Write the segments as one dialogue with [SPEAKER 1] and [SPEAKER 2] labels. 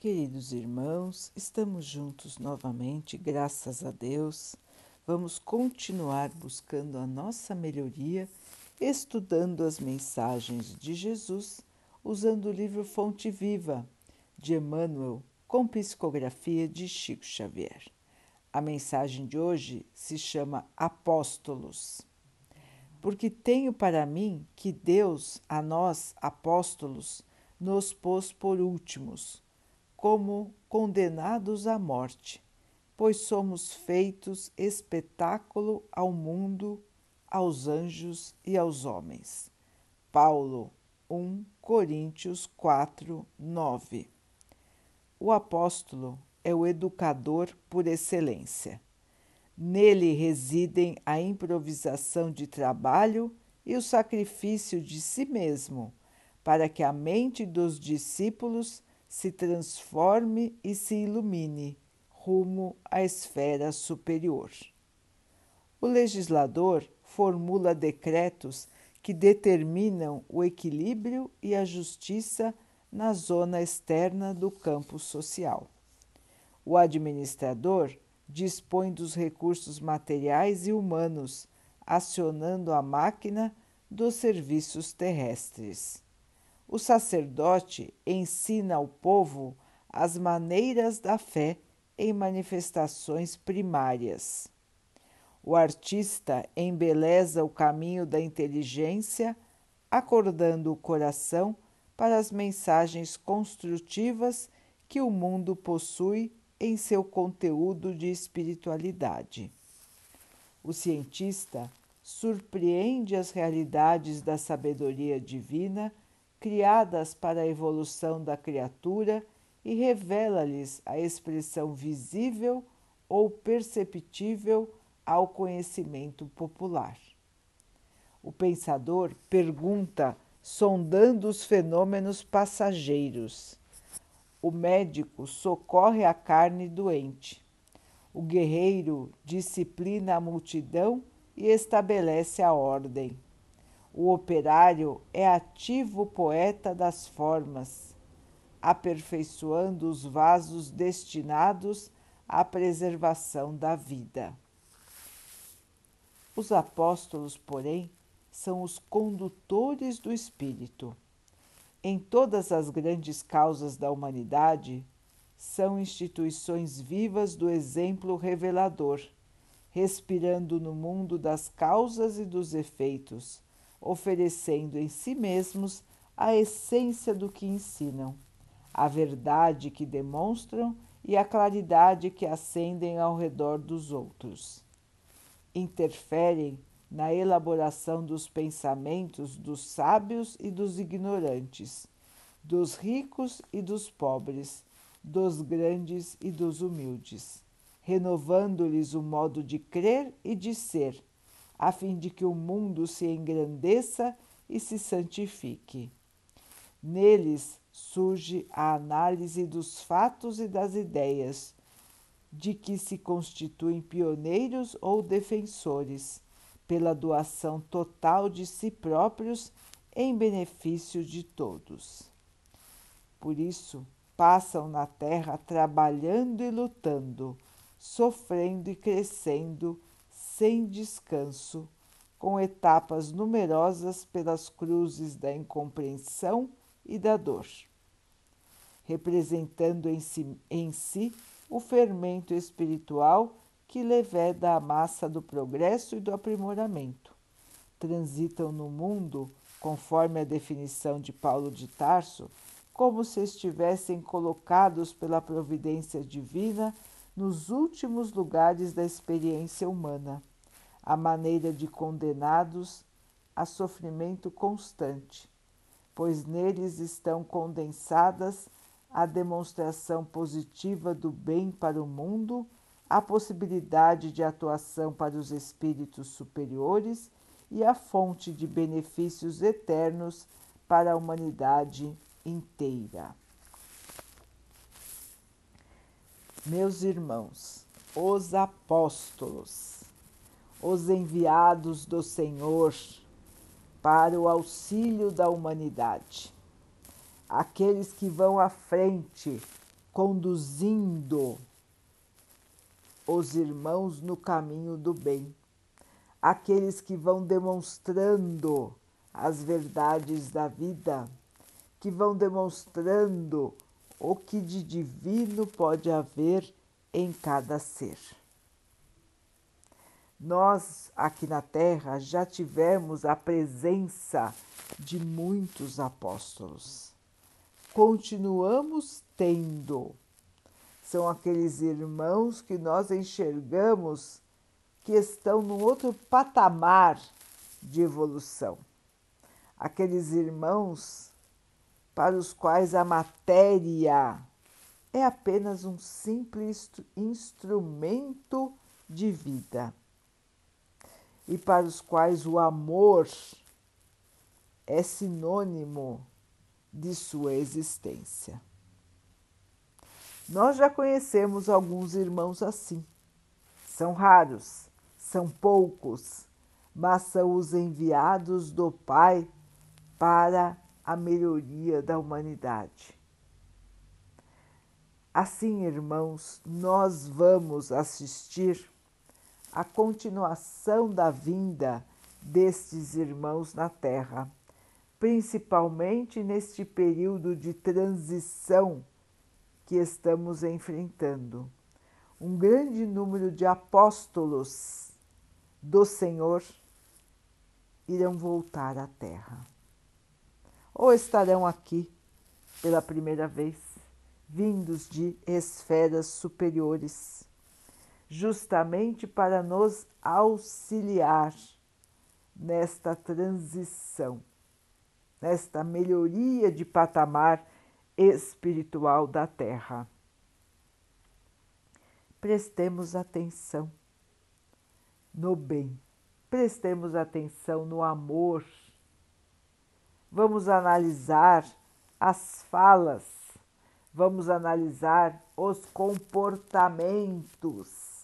[SPEAKER 1] Queridos irmãos, estamos juntos novamente, graças a Deus. Vamos continuar buscando a nossa melhoria, estudando as mensagens de Jesus, usando o livro Fonte Viva de Emmanuel, com psicografia de Chico Xavier. A mensagem de hoje se chama Apóstolos. Porque tenho para mim que Deus, a nós, apóstolos, nos pôs por últimos como condenados à morte, pois somos feitos espetáculo ao mundo, aos anjos e aos homens. Paulo 1 Coríntios 4, 9. O apóstolo é o educador por excelência. Nele residem a improvisação de trabalho e o sacrifício de si mesmo, para que a mente dos discípulos se transforme e se ilumine rumo à esfera superior. O legislador formula decretos que determinam o equilíbrio e a justiça na zona externa do campo social. O administrador dispõe dos recursos materiais e humanos, acionando a máquina dos serviços terrestres. O sacerdote ensina ao povo as maneiras da fé em manifestações primárias. O artista embeleza o caminho da inteligência, acordando o coração para as mensagens construtivas que o mundo possui em seu conteúdo de espiritualidade. O cientista surpreende as realidades da sabedoria divina criadas para a evolução da criatura e revela-lhes a expressão visível ou perceptível ao conhecimento popular. O pensador pergunta, sondando os fenômenos passageiros. O médico socorre a carne doente. O guerreiro disciplina a multidão e estabelece a ordem. O operário é ativo poeta das formas, aperfeiçoando os vasos destinados à preservação da vida. Os apóstolos, porém, são os condutores do Espírito. Em todas as grandes causas da humanidade, são instituições vivas do exemplo revelador, respirando no mundo das causas e dos efeitos oferecendo em si mesmos a essência do que ensinam, a verdade que demonstram e a claridade que acendem ao redor dos outros. Interferem na elaboração dos pensamentos dos sábios e dos ignorantes, dos ricos e dos pobres, dos grandes e dos humildes, renovando-lhes o modo de crer e de ser a fim de que o mundo se engrandeça e se santifique. Neles surge a análise dos fatos e das ideias, de que se constituem pioneiros ou defensores, pela doação total de si próprios em benefício de todos. Por isso, passam na terra trabalhando e lutando, sofrendo e crescendo sem descanso, com etapas numerosas pelas cruzes da incompreensão e da dor, representando em si, em si o fermento espiritual que leveda a massa do progresso e do aprimoramento. Transitam no mundo, conforme a definição de Paulo de Tarso, como se estivessem colocados pela providência divina nos últimos lugares da experiência humana, a maneira de condenados a sofrimento constante, pois neles estão condensadas a demonstração positiva do bem para o mundo, a possibilidade de atuação para os espíritos superiores e a fonte de benefícios eternos para a humanidade inteira. Meus irmãos, os apóstolos, os enviados do Senhor para o auxílio da humanidade, aqueles que vão à frente conduzindo os irmãos no caminho do bem, aqueles que vão demonstrando as verdades da vida, que vão demonstrando o que de divino pode haver em cada ser. Nós aqui na Terra já tivemos a presença de muitos apóstolos. Continuamos tendo. São aqueles irmãos que nós enxergamos que estão num outro patamar de evolução. Aqueles irmãos para os quais a matéria é apenas um simples instrumento de vida e para os quais o amor é sinônimo de sua existência. Nós já conhecemos alguns irmãos assim. São raros, são poucos, mas são os enviados do Pai para a melhoria da humanidade. Assim, irmãos, nós vamos assistir a continuação da vinda destes irmãos na Terra, principalmente neste período de transição que estamos enfrentando. Um grande número de apóstolos do Senhor irão voltar à Terra. Ou estarão aqui pela primeira vez, vindos de esferas superiores justamente para nos auxiliar nesta transição, nesta melhoria de patamar espiritual da Terra. Prestemos atenção no bem, prestemos atenção no amor. Vamos analisar as falas, vamos analisar os comportamentos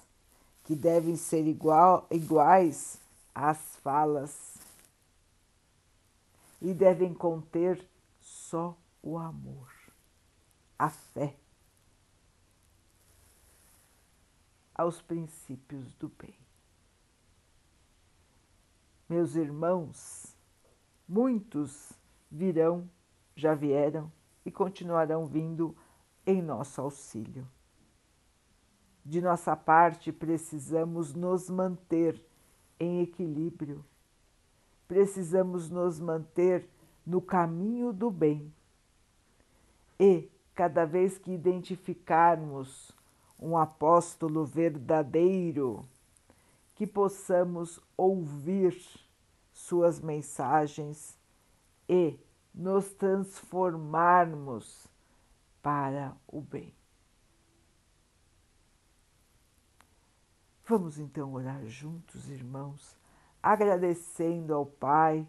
[SPEAKER 1] que devem ser igual, iguais às falas e devem conter só o amor, a fé, aos princípios do bem. Meus irmãos, muitos virão, já vieram e continuarão vindo em nosso auxílio. De nossa parte, precisamos nos manter em equilíbrio, precisamos nos manter no caminho do bem. E, cada vez que identificarmos um apóstolo verdadeiro, que possamos ouvir suas mensagens e nos transformarmos para o bem. Vamos então orar juntos, irmãos, agradecendo ao Pai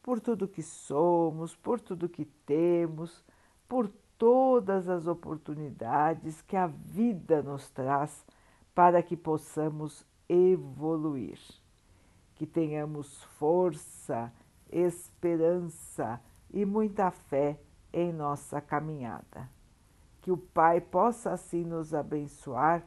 [SPEAKER 1] por tudo que somos, por tudo que temos, por todas as oportunidades que a vida nos traz para que possamos evoluir. Que tenhamos força, esperança e muita fé em nossa caminhada. Que o Pai possa assim nos abençoar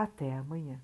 [SPEAKER 1] Até amanhã.